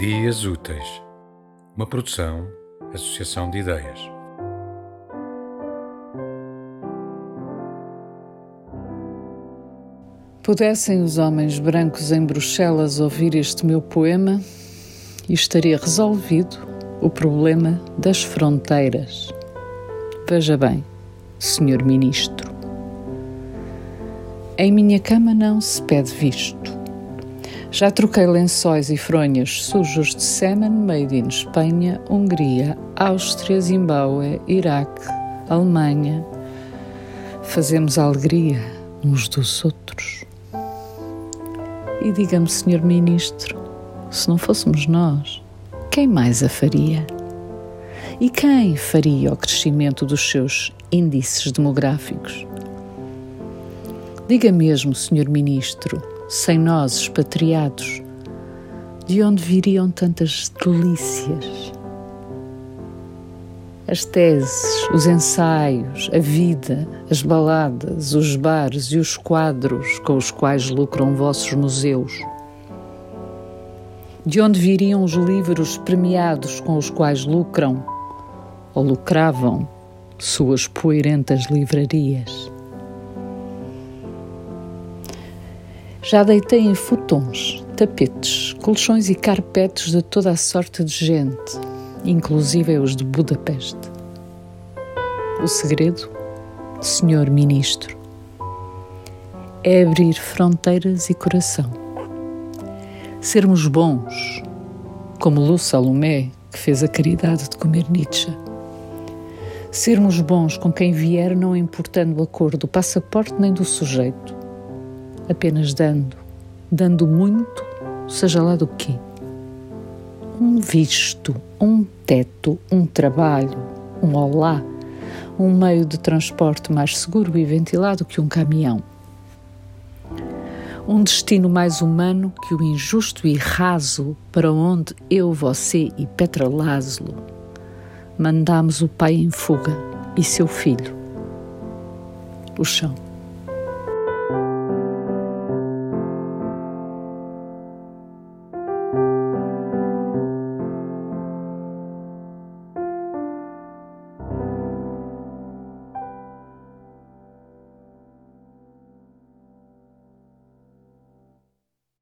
Dias Úteis, uma produção, associação de ideias. Pudessem os homens brancos em Bruxelas ouvir este meu poema e estaria resolvido o problema das fronteiras. Veja bem, senhor ministro. Em minha cama não se pede visto. Já troquei lençóis e fronhas sujos de sêmen made in Espanha, Hungria, Áustria, Zimbábue, Iraque, Alemanha. Fazemos alegria uns dos outros. E diga-me, Senhor Ministro, se não fôssemos nós, quem mais a faria? E quem faria o crescimento dos seus índices demográficos? Diga mesmo, Senhor Ministro, sem nós expatriados, de onde viriam tantas delícias? As teses, os ensaios, a vida, as baladas, os bares e os quadros com os quais lucram vossos museus. De onde viriam os livros premiados com os quais lucram ou lucravam suas poeirentas livrarias? Já deitei em futons, tapetes, colchões e carpetes de toda a sorte de gente, inclusive os de Budapeste. O segredo, senhor ministro, é abrir fronteiras e coração. Sermos bons, como Lu Salomé, que fez a caridade de comer Nietzsche. Sermos bons com quem vier, não importando a cor do passaporte nem do sujeito apenas dando, dando muito, seja lá do quê. Um visto, um teto, um trabalho, um olá, um meio de transporte mais seguro e ventilado que um caminhão. Um destino mais humano que o injusto e raso para onde eu, você e Petra Lázaro mandamos o pai em fuga e seu filho. O chão.